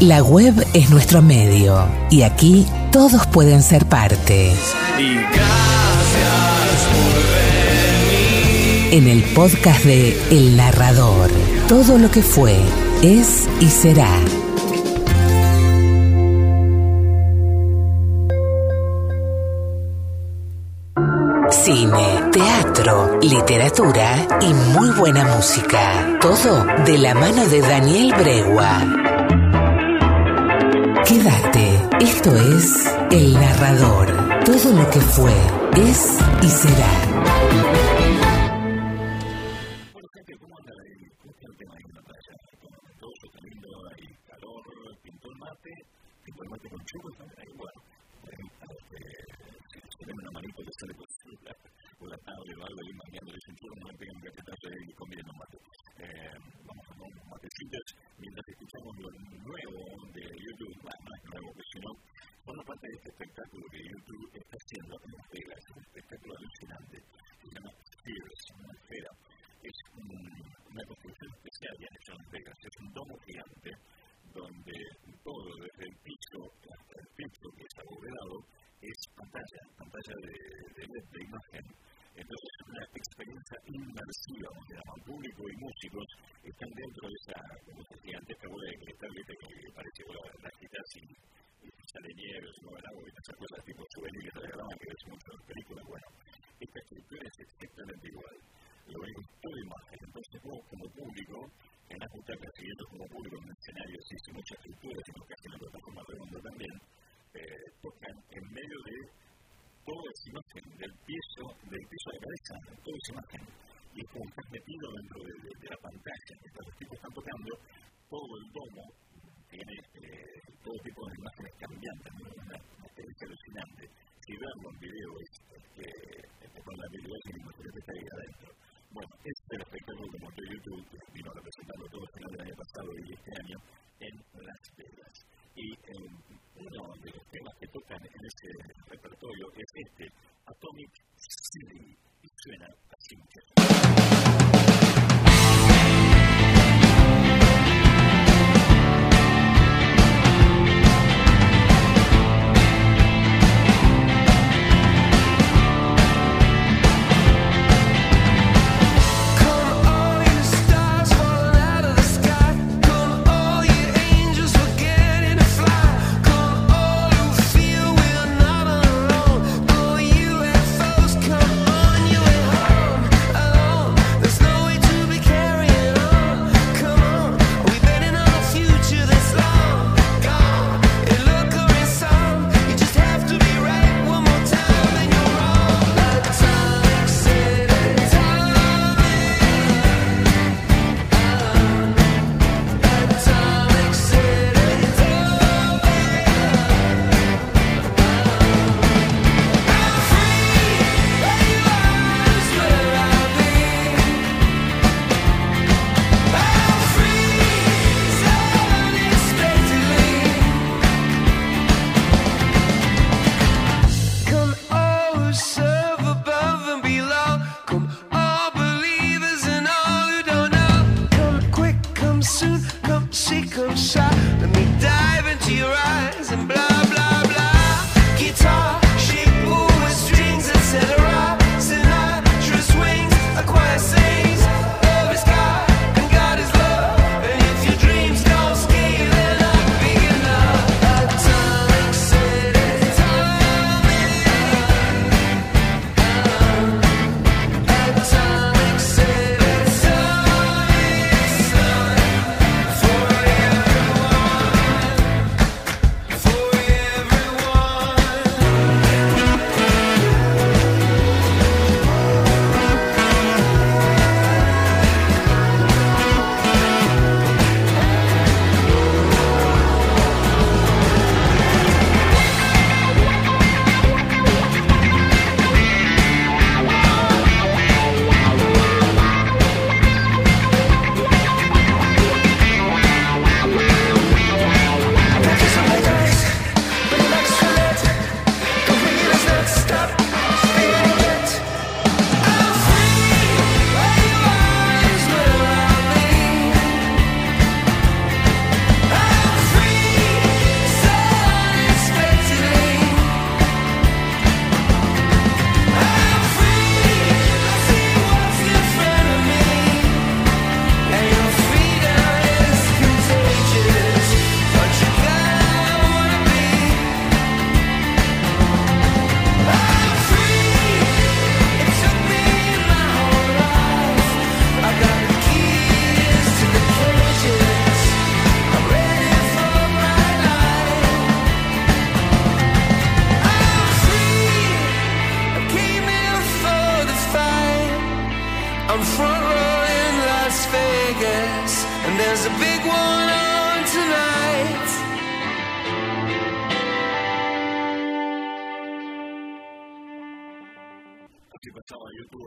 La web es nuestro medio y aquí todos pueden ser parte. Y gracias por venir. En el podcast de El Narrador, todo lo que fue, es y será. Cine, teatro, literatura y muy buena música. Todo de la mano de Daniel Bregua. Quédate, esto es El Narrador. Todo lo que fue, es y será. Todo, desde el piso hasta el piso que está abovedado, es pantalla, pantalla de, de de imagen. Entonces es una experiencia inmersiva donde llaman público y músicos están dentro de esa, como esa gigantesca bola de cristal que parece que la, la agitas y, sale nieve, se mueve el agua, y esas cosas tipo souvenirs que regalaban que ves mucho en las películas. Bueno, esta estructura es exactamente igual lo ven todo imagen. Entonces vos como público, en las butacas, siguiendo como público en el escenario, sí, sin mucha estructura, sino que hacen la plataforma redonda también, eh, tocan en medio de toda esa imagen, del piso, del piso la cabeza, toda esa imagen. Y es como que estás metido dentro de, de- de la pantalla, mientras los tipos están tocando, todo el domo tiene eh, todo tipo de imágenes cambiantes, ¿no? una, una experiencia alucinante. Si verlo en video es que te ponen la video y imagínate que está ahí adentro. Bueno, este es el espectáculo que montó YouTube, que vino representando todo el final del año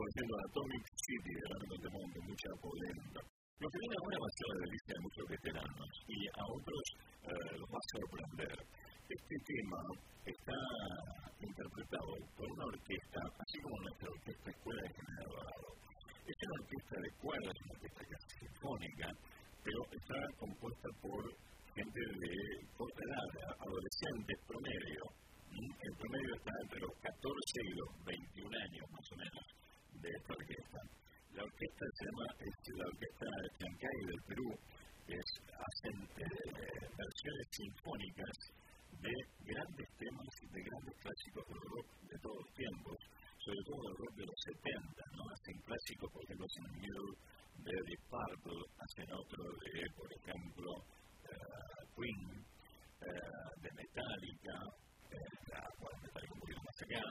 YouTube haciendo Atomic City, de de mucha polenta. Lo que viene ahora va a ser la delicia de muchos veteranos y a otros eh, los va a sorprender. Este tema está interpretado por una orquesta, así como nuestra orquesta Escuela de General Dorado. Es una orquesta de cuerdas, una orquesta sinfónica, pero está compuesta por gente de corta edad, adolescentes promedio. El promedio está entre los 14 y los 21 años, más o menos, de esta orquesta la orquesta se llama la Orquesta Chancay del Perú, que es, hacen eh, versiones sinfónicas de grandes temas, de grandes clásicos del rock de todos los tiempos, sobre todo del rock de los 70, ¿no? Hacen clásicos, por ejemplo, hacen New de Purple, hacen otro de, por ejemplo, uh, Queen, uh, de Metallica, bueno, Metallica un poquito más acá,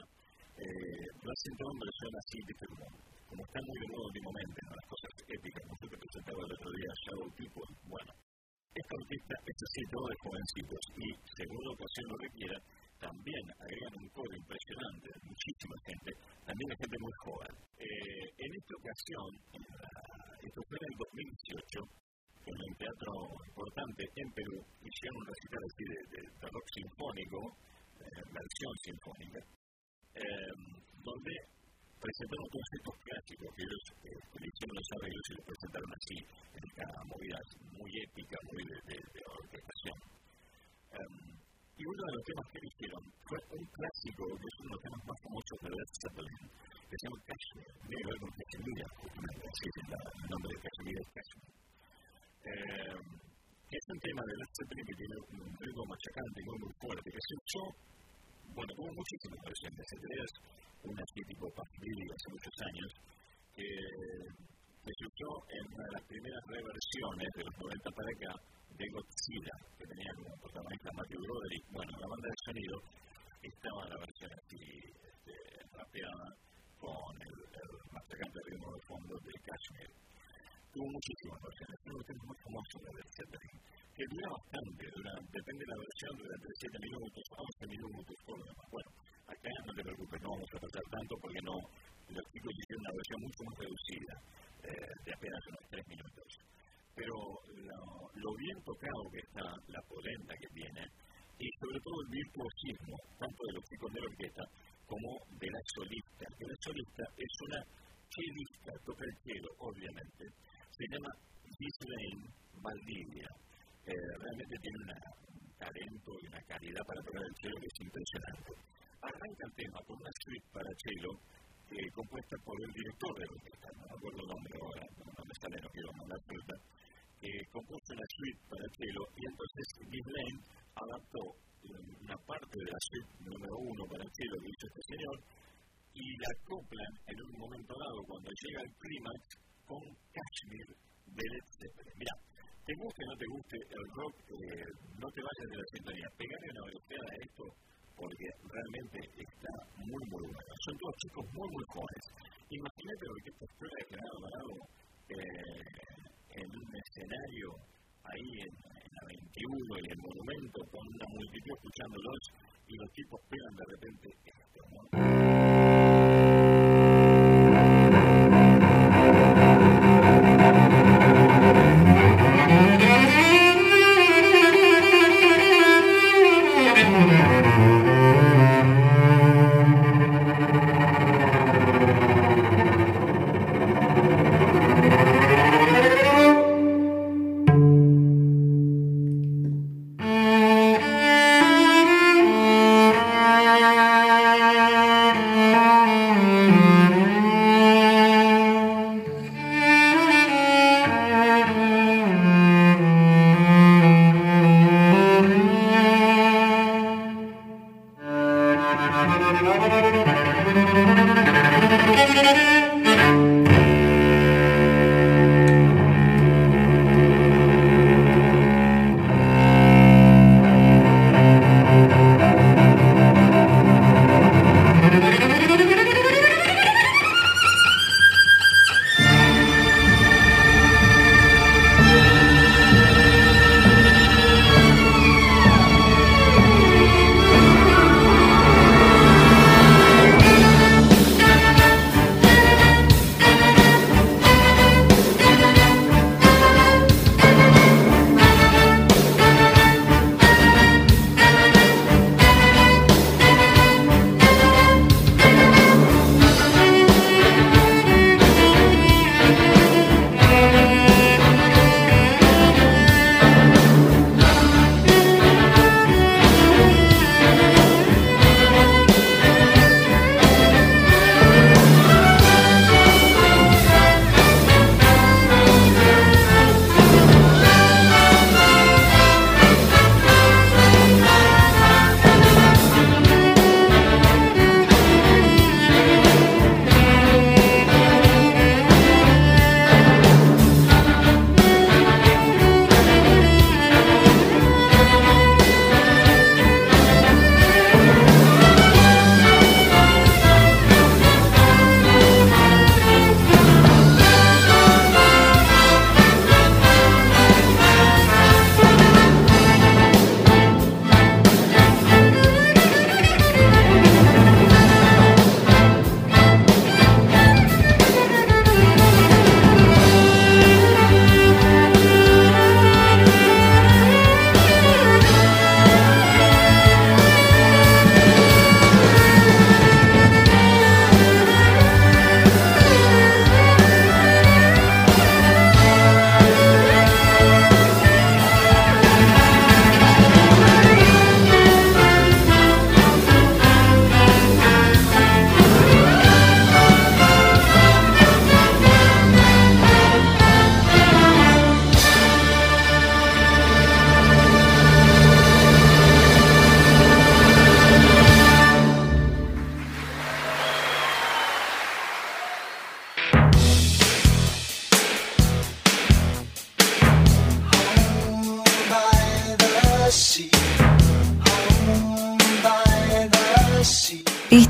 eh, lo hacen todo en versión así, ¿viste? Como como está muy de moda últimamente, ¿no? las cosas épicas, como usted presentaba el otro día, Shadow People, bueno, esta orquesta es así todo de jovencitos y, según la ocasión lo requiera, también agregan un coro impresionante, muchísima gente, también de gente muy joven. Eh, en esta ocasión, en esto fue en el 2018, en un teatro importante en Perú, hicieron un recital así de, de, de rock sinfónico, eh, versión sinfónica, eh, donde presentaron todos estos clásicos que ellos eh, hicieron los arreglos y los presentaron así, en esta movida muy épica, muy de, de, de orquestación. Um, y uno de los temas que eligieron fue un clásico, que es uno de los temas más famosos de Led Zeppelin, que se llama que ver con Kashmir, justamente así es el nombre de Kashmir es Kashmir. Eh, es un tema de Led Zeppelin que tiene un ritmo machacante muy, fuerte, que se usó, bueno, tuvo muchísimas versiones, entre ellas una así tipo hace muchos años, que, se usó en una de las primeras reversiones de los 90 para acá de Godzilla, que tenía como protagonista Matthew Broderick. Bueno, la banda de sonido estaba en la versión así este, rapeada con el, el mastacante ritmo de fondo de Kashmir. Tuvo muchísimas versiones, uno de los muy famosos de Zeppelin, que dura bastante, dura, depende de la versión, durante 7 minutos, 11 minutos, todo lo demás. Bueno, acá no te preocupes, no vamos a pasar tanto porque no, los chicos hicieron una versión mucho más reducida, eh, de apenas unos tres minutos. Pero lo, lo, bien tocado que está, la polenta que tiene, y sobre todo el virtuosismo, tanto de los chicos de la orquesta como de la solista. Que la solista es una chelista, toca el cielo, obviamente. Se llama Ghislaine Valdivia. Eh, realmente tiene un talento y una calidad para tocar el cielo que es impresionante arranca el tema con una suite para cello eh, compuesta por el director de la orquesta, no me acuerdo el nombre ahora, no me sale, no quiero mandar fruta, eh, compuso una suite para cello y entonces Ghislaine adaptó una parte de la suite número uno para cello que hizo este señor y la acoplan en un momento dado cuando llega el clímax con Kashmir de Led Zeppelin. Mira, te guste o no te guste el rock, eh, no te vayas de la sintonía, pegale una velocidad a esto porque realmente está muy, muy bueno. Son todos chicos muy, muy jóvenes. Imagínate lo que esta escuela de General Dorado eh, en un escenario ahí en, en, la 21 y el monumento con una multitud escuchándolos y los tipos pegan de repente esto, ¿no?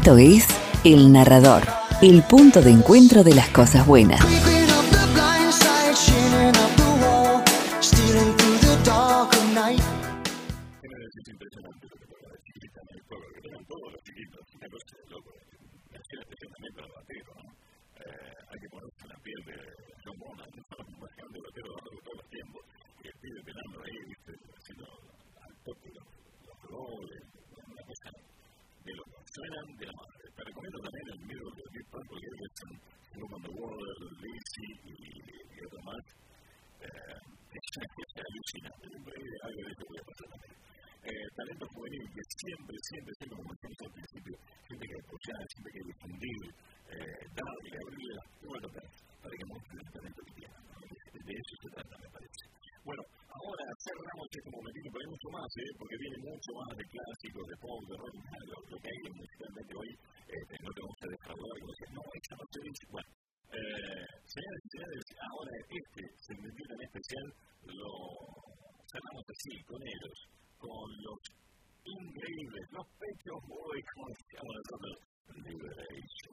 Esto es El Narrador, el punto de encuentro de las cosas buenas. siempre, siempre, siempre, como decimos al principio, siempre hay que apoyar, siempre hay que difundir, eh, darle, abrirle las puertas para que muestren el talento que tienen. De eso se trata, me parece. Bueno, ahora cerramos este como me digo, pero hay mucho más, ¿eh? porque viene mucho más de clásicos, de pop, de rock, de lo que hay musicalmente hoy. Este, no te gusta defraudar y decir, no, esa no dice. Bueno, eh, señores y señores, ahora este segmentito en especial lo cerramos así, con ellos, con los increíble, los pechos muy confiados de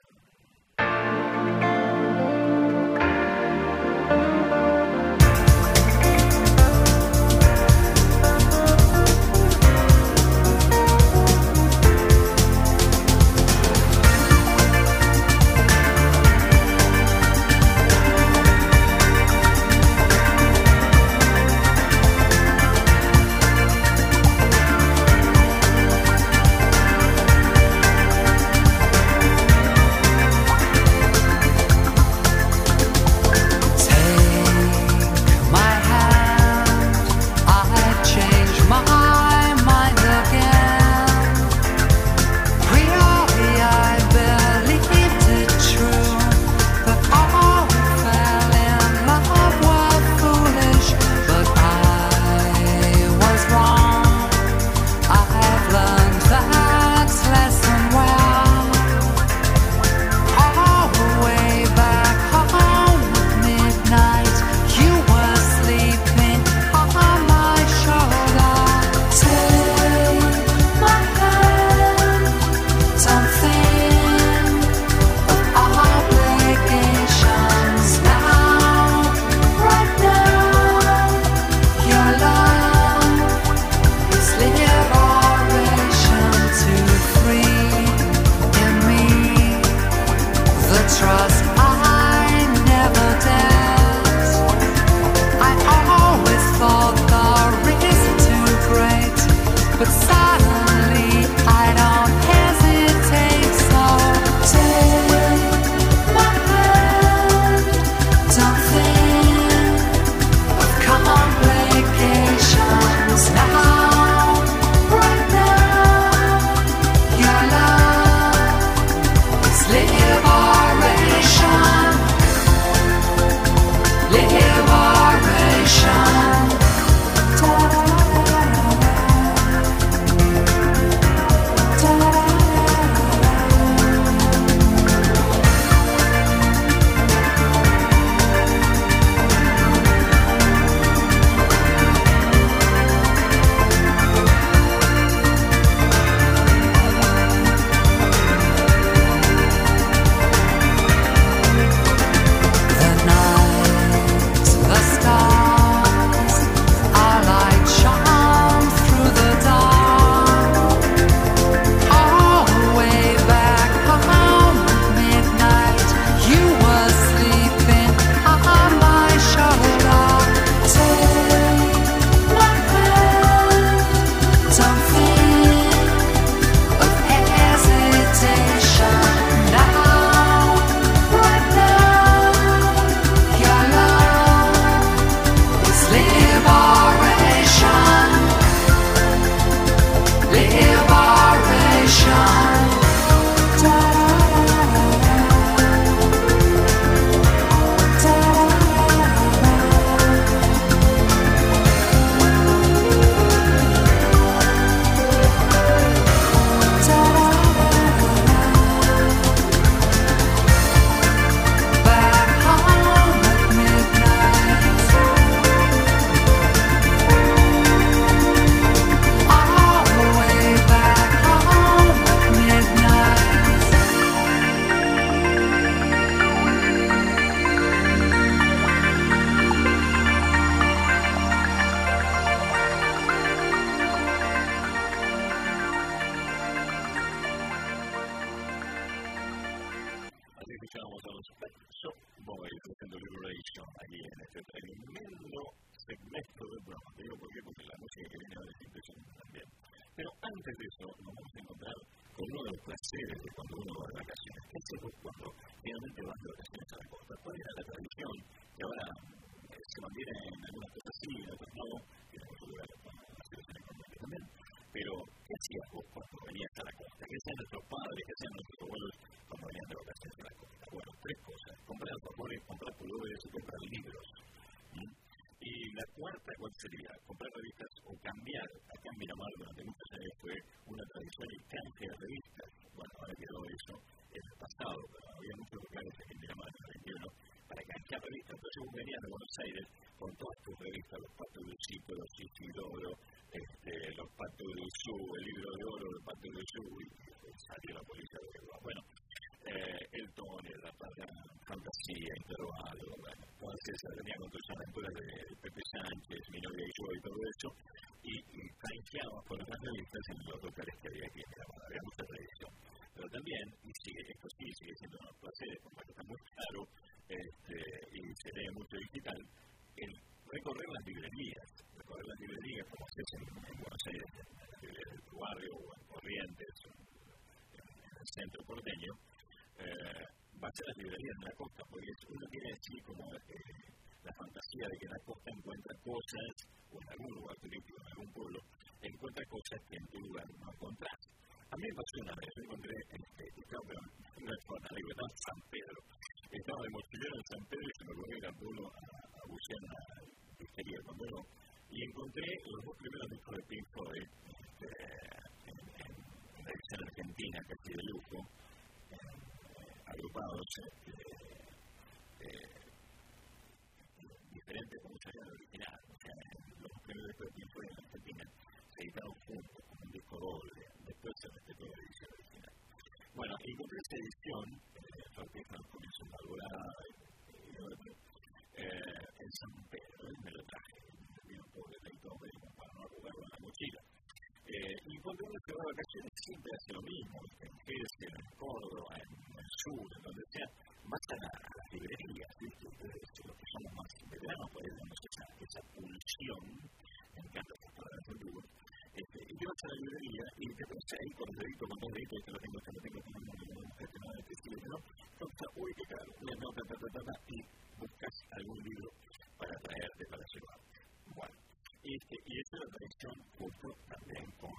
venía con Pepe Sánchez, y yo y todo eso, y, canjeaba por las revistas en los locales que había aquí había mucha tradición. Pero también, y sigue, esto sí sigue siendo un placer, porque está muy claro, este, y se lee mucho digital, el recorrer las librerías, recorrer las librerías como se hace en, en Buenos Aires, en, el barrio o en Corrientes, en el centro porteño, eh, va a ser las librerías de la costa, porque uno tiene así como eh, la fantasía de que en la costa encuentra cosas, o en algún lugar turístico, en algún pueblo, encuentra cosas que en tu lugar no encontrás. A mí me pasó una vez, yo encontré, este, estaba, una anécdota en San Pedro. Estaba de mochilero en San Pedro y se me ocurrió ir al pueblo a, a bucear a la pesquería con Pedro, y encontré los dos primeros discos de Pink Floyd este, en, en, en la edición argentina, casi de lujo, agrupados este, eh, diferentes como se llama original. O sea, los primeros discos de Pink en Argentina se editaron juntos, como un disco doble, después se respetó la edición original. Bueno, y con esa edición, 6 con los deditos, con dos deditos, que lo tengo, que lo tengo, que ¿no? Entonces, uy, qué caro, no, ta, ta, ta, y buscas algún libro para traerte, para llevar. Bueno, este, y esa es la tradición justo también con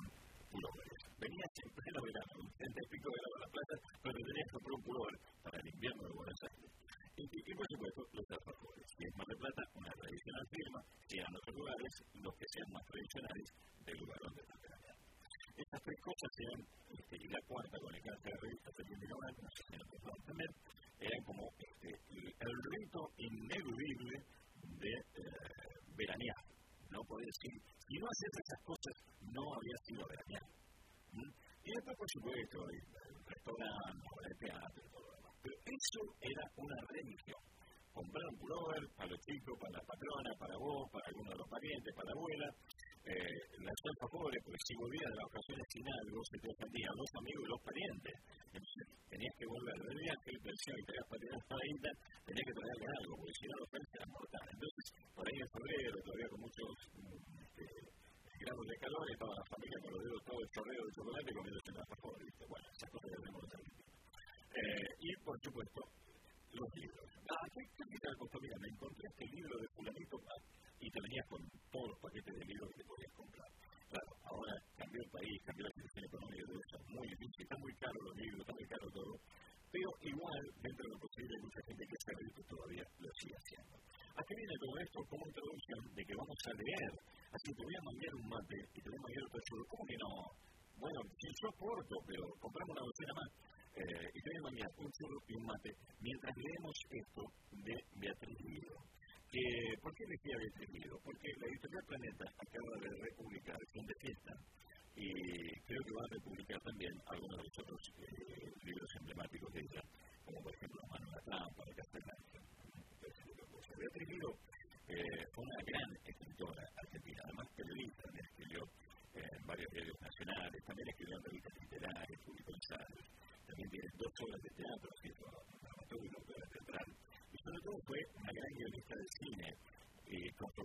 pulóveres. Venía siempre en verano, un centro pico de la plata, pero tenías que comprar un pulóver para el invierno de Buenos Aires. Y, y, por supuesto, los alfajores. Si es Mar del Plata, una tradicional firma, que a otros lugares los que sean más tradicionales del lugar donde está. Estas tres cosas eran, este, y la cuarta con el cáncer de lados también, eran como este, el rito ineludible de eh, veranear no podés decir, si no haces esas cosas, no había sido veranear. ¿Mm? Y después, por supuesto, el restaurante, el teatro todo lo demás. Pero eso era una religión. Comprar un pullover para los chicos, para la patrona, para vos, para alguno de los parientes, para la abuela. Eh, las pobres, porque si volvías de las ocasiones sin algo, se te los amigos y los parientes. Entonces, tenías que volver del viaje, y pensé que tenías para tirar para isla, tenías que traerle algo, porque si no, los ofensa eran mortales. Entonces, por ahí en febrero, todavía con muchos este, grados de calor, estaba la familia con los dedos todo el chorreo de chocolate comiéndose las alfajores. Bueno, esas cosas ya tenemos que eh, Y, por supuesto, los libros. Ah, ¿qué, qué te costó? Mira, me encontré este libro de fulanito y te venías con todos los paquetes de libros que te podías comprar. Claro, ahora cambió el país, cambió la situación económica de eso, muy difícil, está muy caro los libros, está muy caro todo. Pero igual, dentro de lo posible, hay mucha gente que sabe que todavía lo sigue haciendo. ¿A qué viene todo esto? Como introducción de que vamos a leer. Así te voy a mandar un mate y te voy a mandar otro churro. ¿Cómo que no? Bueno, si yo aporto, pero compramos una docena más. Eh, y te voy a mandar un churro y un mate mientras leemos esto de Beatriz Lido. Que, ¿Por qué elegí a Lido? Porque la editorial Planeta acaba de republicar Fin de Fiesta y creo que va a republicar también algunos de los otros eh, libros emblemáticos de ella, como por ejemplo La mano en la trampa, de Castellano. Beatriz Lido eh, fue una gran escritora argentina, además periodista, también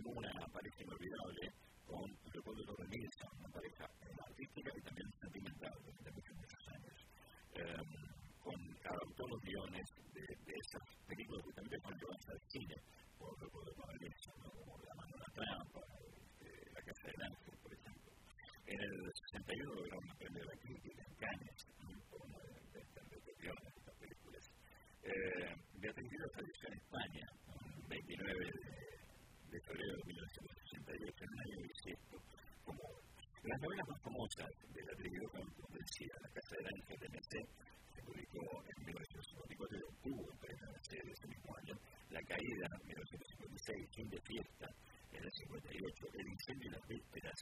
como una pareja inolvidable con Leopoldo Rodríguez, una pareja eh, artística y también sentimental durante muchos, muchos años. Eh, con adaptó los guiones de, de esas películas que también fueron llevadas al cine por Leopoldo Rodríguez, como La mano de la trampa, eh, La casa del ángel, por ejemplo. En el 61 lograron un premio de la crítica en Cannes, por una de, de, de, los guiones de estas películas. Eh, Beatriz Díaz falleció en España, 29 de 1968, en año bisiesto. Como las novelas más famosas de Beatriz Vila, como decía, La Casa del Ángel de Mesé, se publicó en 1954 y obtuvo el premio de Mesé ese mismo año, La Caída, en 1956, Fin de Fiesta, en el 58, El Incendio y las Vísperas,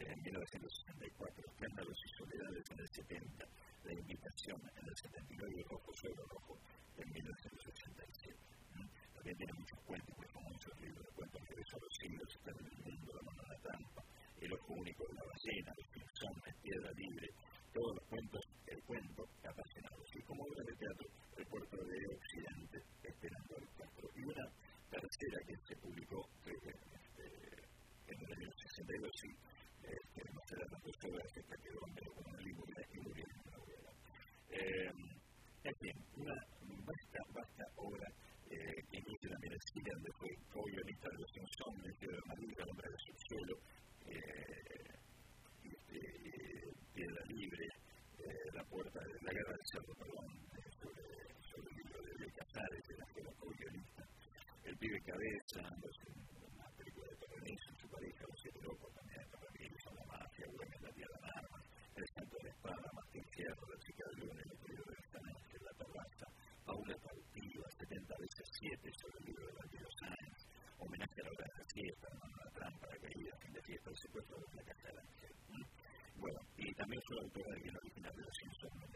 en 1964, Escándalos y Soledades en el 70, La Invitación en el 79 Rojo sobre Rojo en 1987. También tiene muchos cuentos muy famosos, libros de cuentos que a los siglos, están en el mundo, La mano en la trampa, El ojo único de la ballena, Los Simpsons, Piedra Libre, todos los cuentos, el cuento apasionados. Y como obra de teatro, El puerto de Occidente, Esperando al Castro. Y una tercera que se publicó eh, en el año 62, sí, que no será tanto sobre que está quedó pero como el libro de escribo bien una novela. Eh, en fin, una vasta, vasta obra eh, que incluye también el cine donde fue co-guionista de Los Simpsons, El Tío de Madrid, El Hombre del Subsuelo, eh, eh, Piedra Libre, eh, La Puerta de la Guerra del Cerdo, perdón, sobre, sobre el libro de Casares, de la que era co-guionista, El Pibe Cabeza, una película de Perronizo, su pareja, Los Siete Locos, también la mafia, Güemes, la tierra de armas, el santo de la espada, Martín Fierro, la chica del lunes, el libro de San Ángel, la terraza, Paula Cautiva, 70 veces 7 sobre el libro de Valdiero Sáenz, homenaje a la hora de la siesta, la trampa, la caída, fin de fiesta, el secuestro de la casa del ángel. Bueno, y también fue autora de los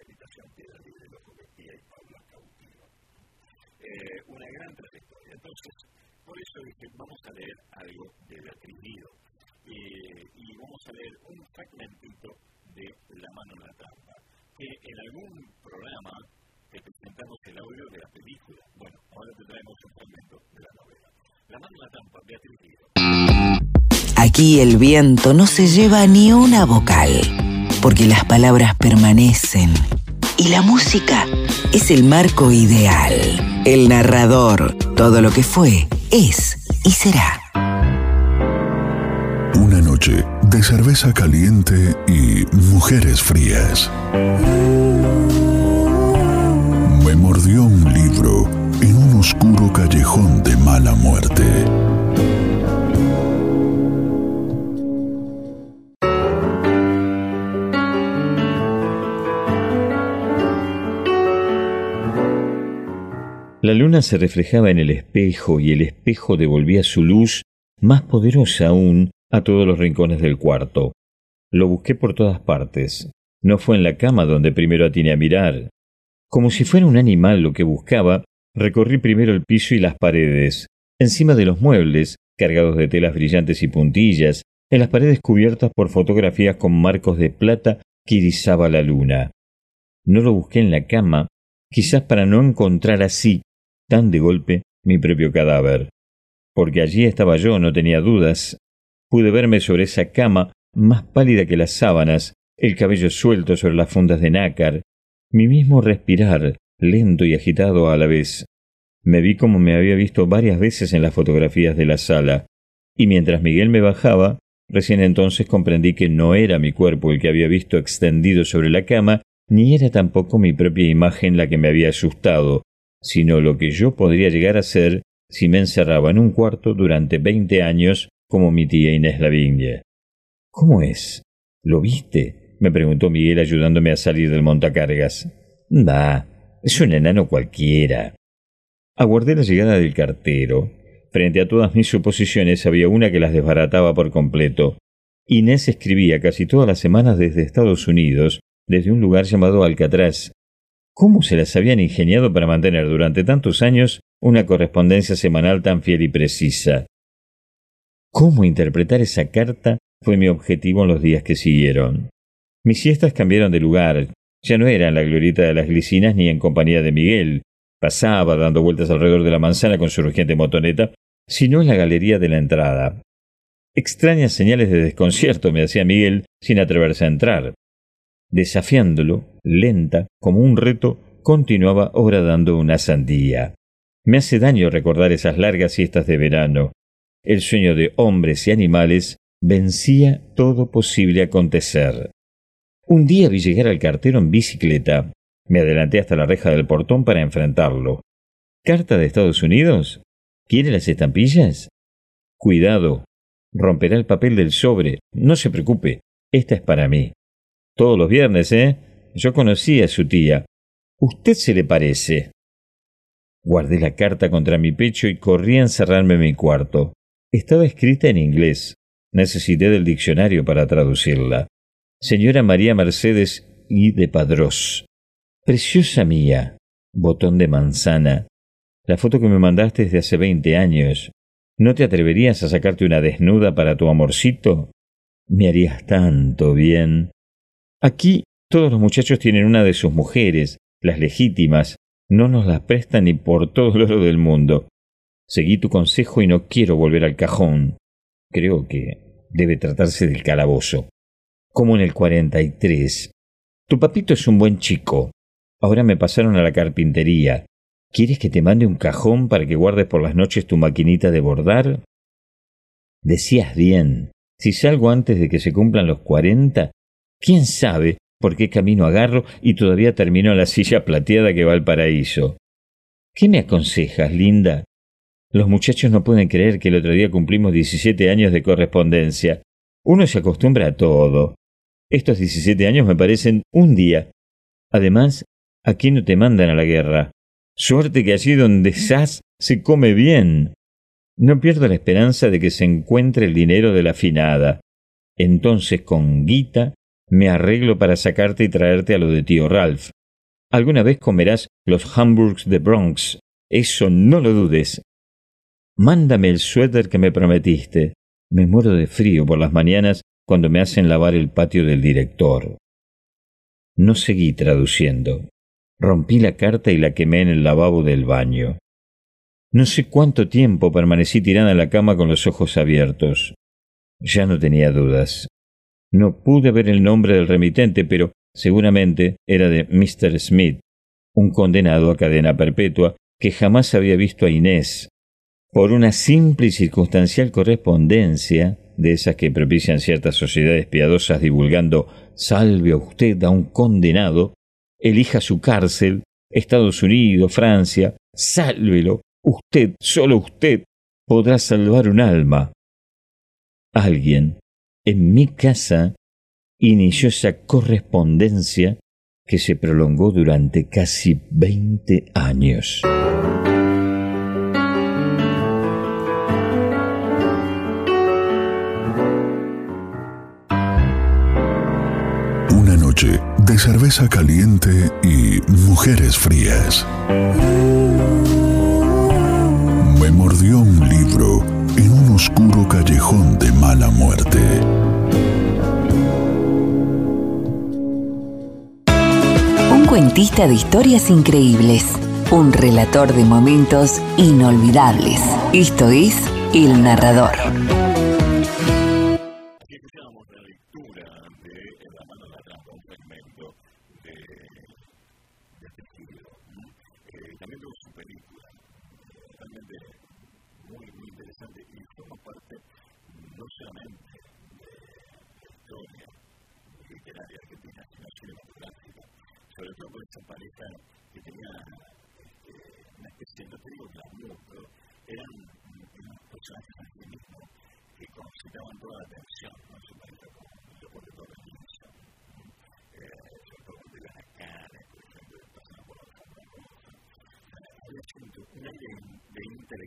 Habitación Piedra Libre, y Paula Cautiva. Eh, una gran trayectoria. Entonces, por eso dije, vamos a leer algo de Beatriz eh, y vamos a leer un fragmentito de La mano en la trampa, que en algún programa te presentamos el audio de la película. Bueno, ahora te traemos un fragmento de la novela. La mano en la trampa, Beatriz Guido. Aquí el viento no se lleva ni una vocal, porque las palabras permanecen y la música es el marco ideal, el narrador, todo lo que fue, es y será de cerveza caliente y mujeres frías. Me mordió un libro en un oscuro callejón de mala muerte. La luna se reflejaba en el espejo y el espejo devolvía su luz más poderosa aún a todos los rincones del cuarto. Lo busqué por todas partes. No fue en la cama donde primero atiné a mirar. Como si fuera un animal lo que buscaba, recorrí primero el piso y las paredes, encima de los muebles, cargados de telas brillantes y puntillas, en las paredes cubiertas por fotografías con marcos de plata que irizaba la luna. No lo busqué en la cama, quizás para no encontrar así, de golpe, mi propio cadáver. Porque allí estaba yo, no tenía dudas, pude verme sobre esa cama más pálida que las sábanas, el cabello suelto sobre las fundas de nácar, mi mismo respirar, lento y agitado a la vez. Me vi como me había visto varias veces en las fotografías de la sala, y mientras Miguel me bajaba, recién entonces comprendí que no era mi cuerpo el que había visto extendido sobre la cama, ni era tampoco mi propia imagen la que me había asustado, sino lo que yo podría llegar a ser si me encerraba en un cuarto durante veinte años como mi tía Inés Lavigne. ¿Cómo es? ¿Lo viste? me preguntó Miguel ayudándome a salir del montacargas. Da, es un enano cualquiera. Aguardé la llegada del cartero. Frente a todas mis suposiciones había una que las desbarataba por completo. Inés escribía casi todas las semanas desde Estados Unidos, desde un lugar llamado Alcatraz. ¿Cómo se las habían ingeniado para mantener durante tantos años una correspondencia semanal tan fiel y precisa? Cómo interpretar esa carta fue mi objetivo en los días que siguieron. Mis siestas cambiaron de lugar. Ya no era en la glorieta de las glicinas ni en compañía de Miguel. Pasaba dando vueltas alrededor de la manzana con su urgente motoneta, sino en la galería de la entrada. Extrañas señales de desconcierto me hacía Miguel sin atreverse a entrar. Desafiándolo, lenta, como un reto, continuaba horadando una sandía. Me hace daño recordar esas largas siestas de verano, el sueño de hombres y animales vencía todo posible acontecer. Un día vi llegar al cartero en bicicleta. Me adelanté hasta la reja del portón para enfrentarlo. ¿Carta de Estados Unidos? ¿Quiere las estampillas? Cuidado. Romperá el papel del sobre. No se preocupe. Esta es para mí. Todos los viernes, ¿eh? Yo conocí a su tía. Usted se le parece. Guardé la carta contra mi pecho y corrí a encerrarme en mi cuarto. Estaba escrita en inglés. Necesité del diccionario para traducirla. Señora María Mercedes y de Padrós. Preciosa mía. Botón de manzana. La foto que me mandaste es de hace veinte años. ¿No te atreverías a sacarte una desnuda para tu amorcito? Me harías tanto bien. Aquí todos los muchachos tienen una de sus mujeres, las legítimas. No nos las prestan ni por todo el oro del mundo. Seguí tu consejo y no quiero volver al cajón. Creo que debe tratarse del calabozo. Como en el cuarenta y tres. Tu papito es un buen chico. Ahora me pasaron a la carpintería. ¿Quieres que te mande un cajón para que guardes por las noches tu maquinita de bordar? Decías bien. Si salgo antes de que se cumplan los cuarenta, quién sabe por qué camino agarro y todavía termino la silla plateada que va al paraíso. ¿Qué me aconsejas, linda? Los muchachos no pueden creer que el otro día cumplimos diecisiete años de correspondencia. Uno se acostumbra a todo. Estos diecisiete años me parecen un día. Además, aquí no te mandan a la guerra. Suerte que allí donde estás se come bien. No pierdo la esperanza de que se encuentre el dinero de la finada. Entonces con guita me arreglo para sacarte y traerte a lo de tío Ralph. Alguna vez comerás los hamburgs de Bronx. Eso no lo dudes. Mándame el suéter que me prometiste. Me muero de frío por las mañanas cuando me hacen lavar el patio del director. No seguí traduciendo. Rompí la carta y la quemé en el lavabo del baño. No sé cuánto tiempo permanecí tirada en la cama con los ojos abiertos. Ya no tenía dudas. No pude ver el nombre del remitente, pero seguramente era de Mr. Smith, un condenado a cadena perpetua que jamás había visto a Inés, por una simple y circunstancial correspondencia de esas que propician ciertas sociedades piadosas divulgando salve a usted a un condenado, elija su cárcel, Estados Unidos, Francia, sálvelo, usted, solo usted, podrá salvar un alma. Alguien en mi casa inició esa correspondencia que se prolongó durante casi veinte años. de cerveza caliente y mujeres frías. Me mordió un libro en un oscuro callejón de mala muerte. Un cuentista de historias increíbles. Un relator de momentos inolvidables. Esto es El Narrador.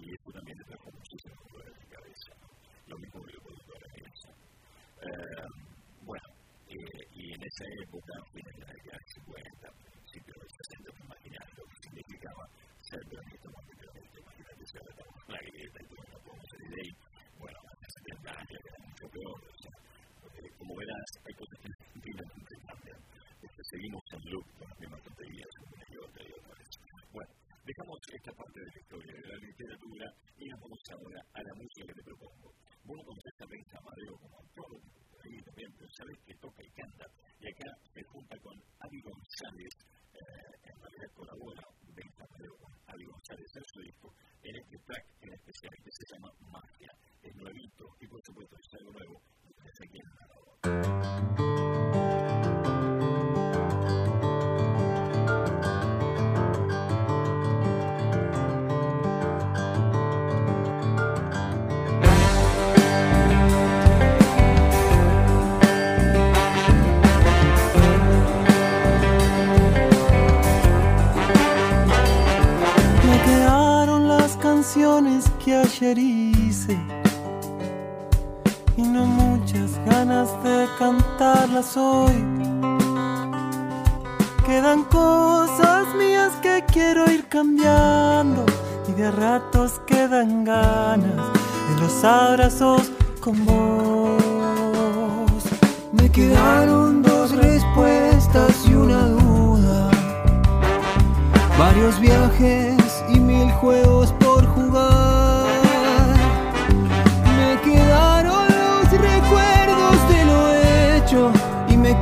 y esto también le trajo muchísimos dolores de cabeza. Lo mismo que con los dolores eh, Bueno, eh, y en esa época, fines de la década de 50, principios del 60, te pues imaginas lo que significaba ser peronista cuando peronista, imagínate ser de la grieta y todo, no podemos ser de ley. Bueno, hace 70 años era mucho peor, o sea, como verás, hay cosas que se cambian. Este, seguimos en loop con las mismas tonterías una y otra y otra vez. Bueno, parte de la historia de la literatura y nos vamos ahora a la música que te propongo. Vos no conoces a Ben Amadeo como autor, ahí también, pero sabes que toca y canta. Y acá se junta con Avi González, eh, en realidad colabora y no muchas ganas de cantarlas hoy. Quedan cosas mías que quiero ir cambiando y de ratos quedan ganas de los abrazos con vos. Me quedaron dos respuestas y una duda, varios viajes y mil juegos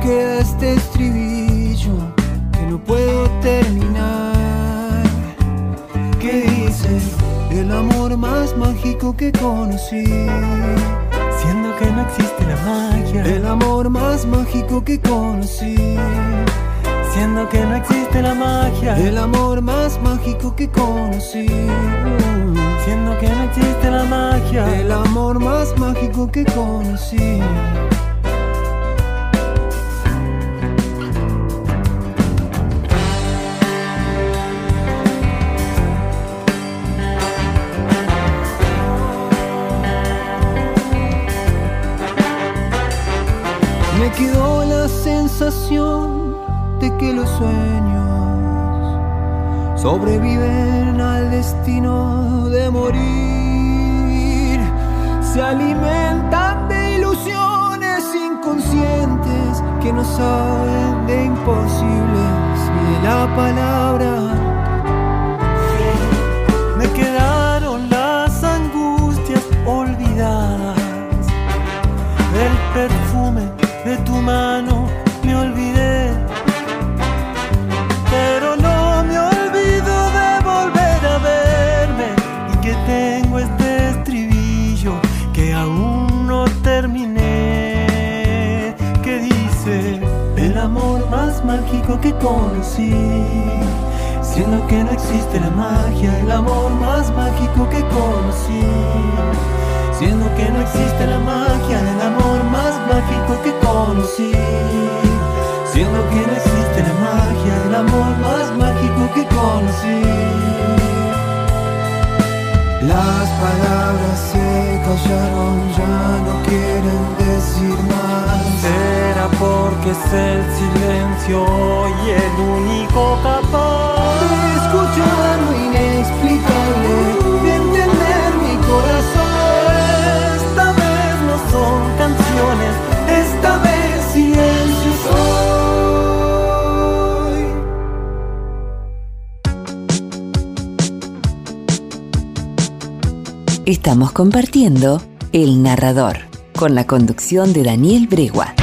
queda este estribillo que no puedo terminar. ¿Qué dice? El amor más mágico que conocí. Siendo que no existe la magia. El amor más mágico que conocí Siendo que no existe la magia. El amor más mágico que conocí. Siendo que no existe la magia. El amor más mágico que conocí. Sobreviven al destino de morir. Se alimentan de ilusiones inconscientes que no saben de imposibles y de la palabra. Me quedaron las angustias olvidadas del perfume de tu mano que conocí. Siendo que no existe la magia el amor más mágico que conocí. Siendo que no existe la magia el amor más mágico que conocí. Siendo que no existe la magia el amor más mágico que conocí. Las palabras se callaron ya no quieren decir más porque es el silencio y el único capaz de escuchar lo inexplicable de entender mi corazón esta vez no son canciones esta vez silencio soy Estamos compartiendo El Narrador con la conducción de Daniel Bregua.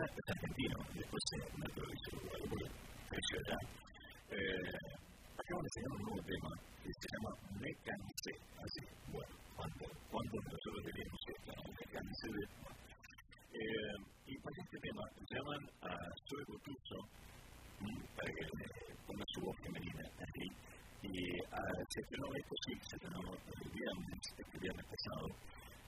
Es argentino, después se naturalizó uruguayo, porque creció allá. Eh, acaban de enseñar un nuevo tema que se llama Me Cansé, así, bueno, cuando nosotros teníamos esto, ¿no? Me Cansé de... Eh, y para este tema llaman a Zoe para que ponga su voz femenina aquí. Y uh, se sí, se el este viernes pasado.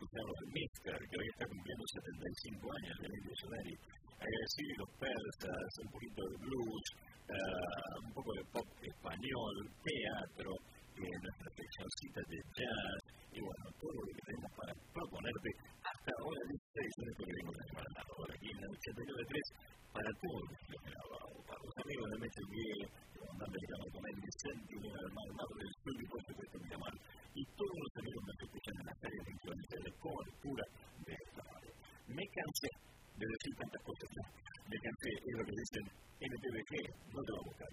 escuchamos el Mixter, que hoy está cumpliendo 75 años de Indio Solari. Decir los persas, un poquito de blues, uh, un poco de pop español, teatro, eh, nuestra seccioncita de jazz, y bueno, todo lo que tenemos para proponerte hasta ahora 16 horas que venimos a semana ahora aquí en la 89.3 para todos los que para los amigos de Metal Gear, que van a con el Vicente, el Mar del Sur y por supuesto Miramar y todos los amigos que escuchan en las áreas de influencia de cobertura de esta radio. Me cansé de decir tantas cosas ya. Me cansé, es lo que dicen NTVG, no te va a buscar.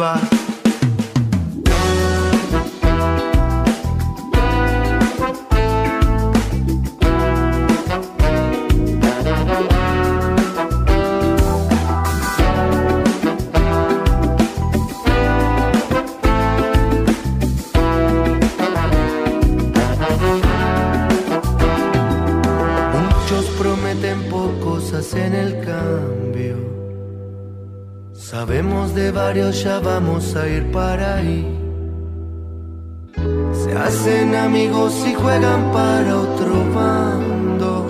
goodbye. Bautizo. ya vamos a ir para ahí. Se hacen amigos y juegan para otro bando.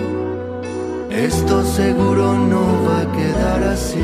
Esto seguro no va a quedar así.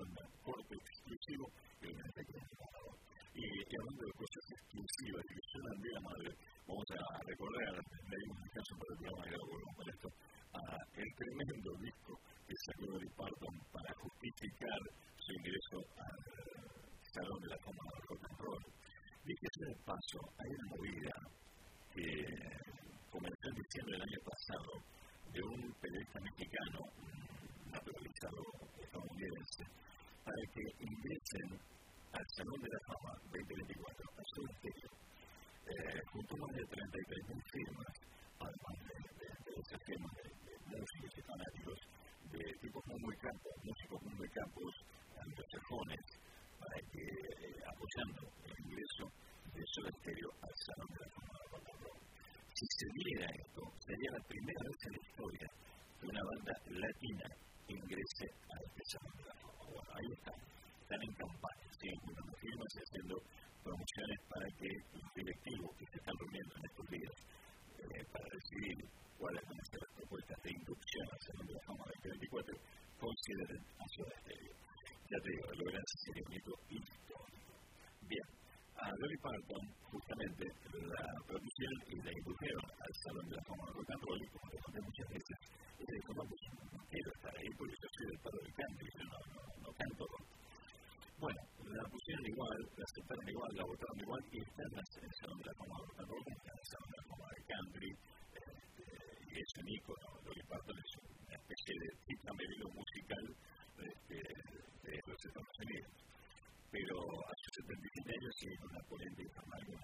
digamos, elaboró para esto, el tremendo disco que sacó de Parton para justificar su ingreso al Salón de la Fama del Rock and Roll. Dicho de paso, hay una movida que comenzó en diciembre del año pasado de un periodista mexicano, naturalizado estadounidense, para que ingresen al Salón de la Fama 2024 a su imperio. Eh, junto a más de 33.000 que la historia de una banda latina ingrese a este salón. Bueno, ahí están, están en campaña, siguen con firmas y haciendo promociones para que los directivos que se están reuniendo en estos días eh, para decidir cuáles van a ser las propuestas de inducción al Salón de la Fama 2024 consideren a Ciudad Estéreo. Ya te digo, lo verás sería un hito histórico. Bien, a Dolly Parton, justamente, la producción y la indujeron al salón de la fama del rock and y como te conté muchas veces, eh, como pues no quiero estar ahí porque yo soy del paro del canto y yo no, no, no canto. Bueno, la pusieron igual, la aceptaron igual, la votaron igual y está en el salón de la fama del rock and roll está en el salón de la fama del country. Este, y es un ícono, lo que parto es una especie de cita medio musical este, de, de los Estados Unidos pero hace 77 años sí, una polenta informal con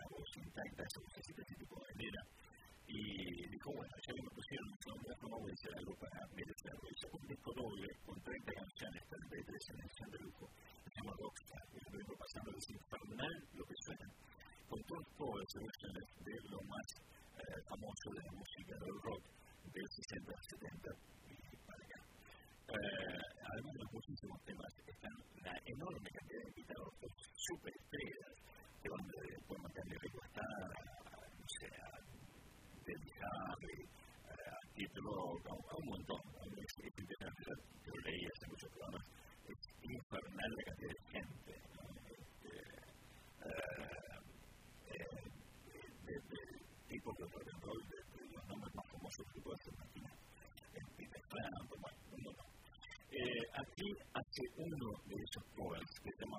hace uno de esos covers que se llama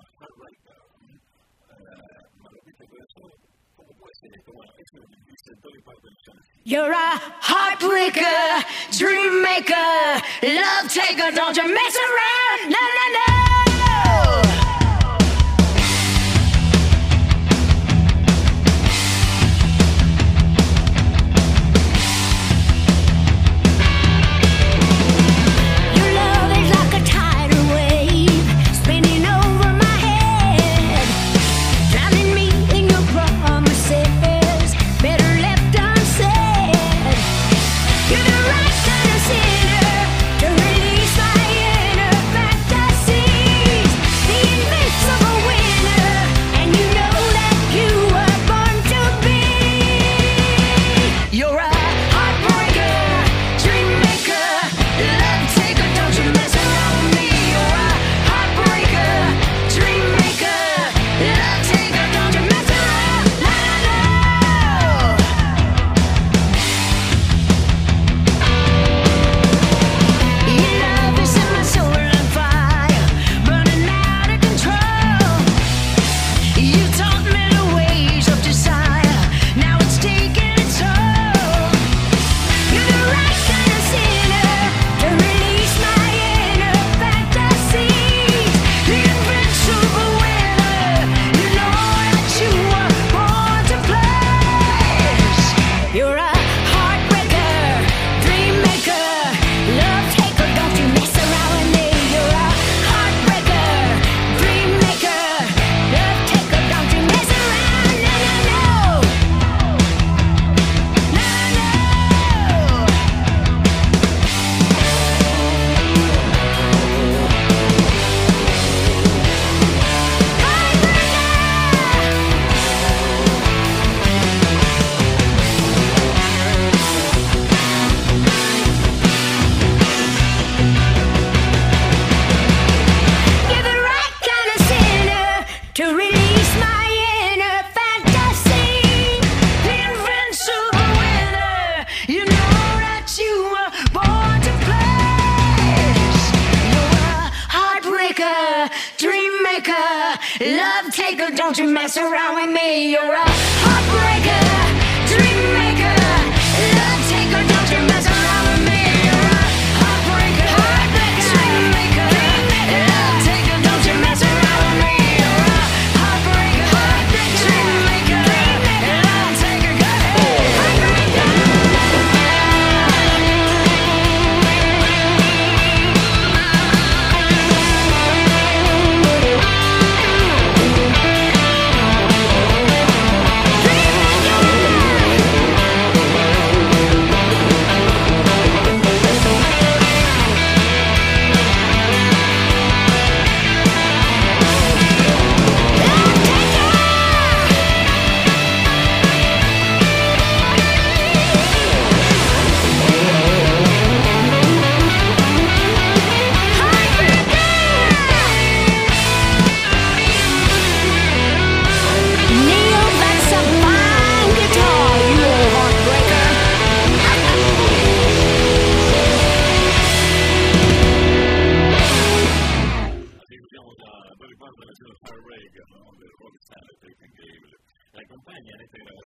You're a heartbreaker, dream maker, love taker, don't you mess around, no, no,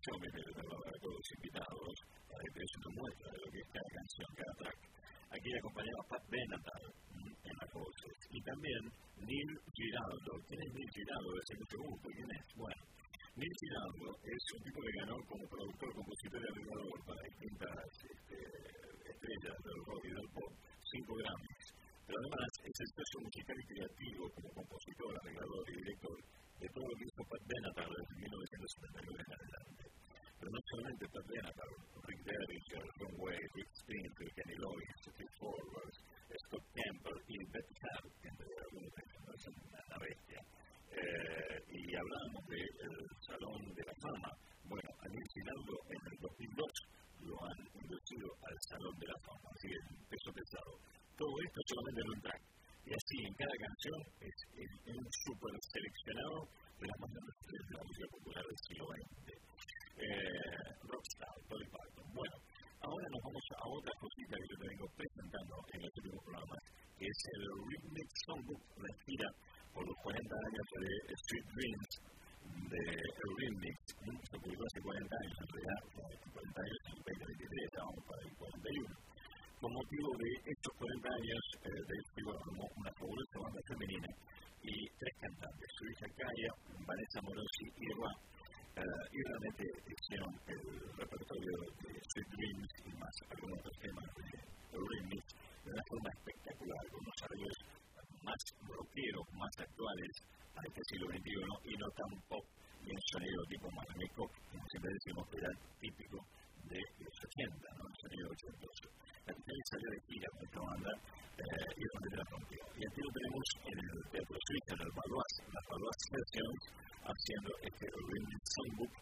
les hablaba a todos los invitados, para que des una muestra de lo que es cada canción, cada track. Aquí acompañaba Pat Benatar en las voces. Y también Neil Giraldo. ¿Quién es Neil Giraldo? Ese mucho gusto. ¿Quién es? Bueno, Neil Giraldo es un tipo que ganó como productor, compositor y arreglador para distintas este, estrellas del rock y del pop, cinco Grammys. Pero además es expreso musical y creativo como compositor, arreglador y director de todo lo que hizo Pat Benatar desde 1979 en adelante. Pero no solamente Pat Benatar, Rick Derringer, John Wade, Rick Springfield, Kenny Loggins, Steve Forward, Scott Campbell y Beth Hart, entre algunos de ellos, es una bestia. Eh, y hablamos del Salón de la Fama. Bueno, a Neil Giraldo en el 2002 lo han inducido al Salón de la Fama, así es, peso pesado. Todo esto solamente en un track. Y así, en cada canción es, es un súper seleccionado de las más grandes de la música popular del siglo XX. Eh, Rockstar, Dolly Parton. Bueno, ahora nos vamos a otra cosita que yo te vengo presentando en los últimos programas, que es el Remix Songbook, la gira por los 40 años de Street Dreams de Eurythmics, se publicó hace 40 años, en realidad, 40 años, en 2023, estamos para el 41. Con motivo de estos 40 años eh, de figura como una fabulosa banda femenina y tres cantantes, su hija Kaya, Vanessa Morosi y Eva, eh, y hicieron el repertorio de Sweet Dreams y más algunos otros temas de Eurythmics de una forma espectacular, con unos arreglos más rockeros, más actuales a este siglo XXI y no tan pop y un sonido tipo Malamiko, como siempre decimos que era típico de los 80, ¿no? el sonido ochentoso. La canción salió de gira con esta banda eh, y donde la rompió. Y aquí lo tenemos en el Teatro Suiza, en el Valois, las Valois Sessions, haciendo este Remix Songbook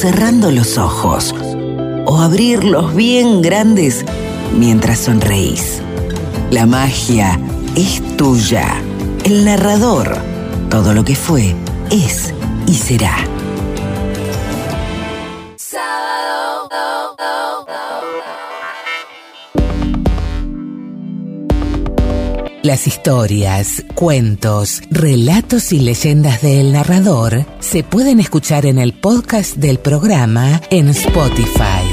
cerrando los ojos o abrirlos bien grandes mientras sonreís. La magia es tuya. El narrador, todo lo que fue, es y será. Las historias, cuentos, relatos y leyendas del narrador se pueden escuchar en el podcast del programa en Spotify.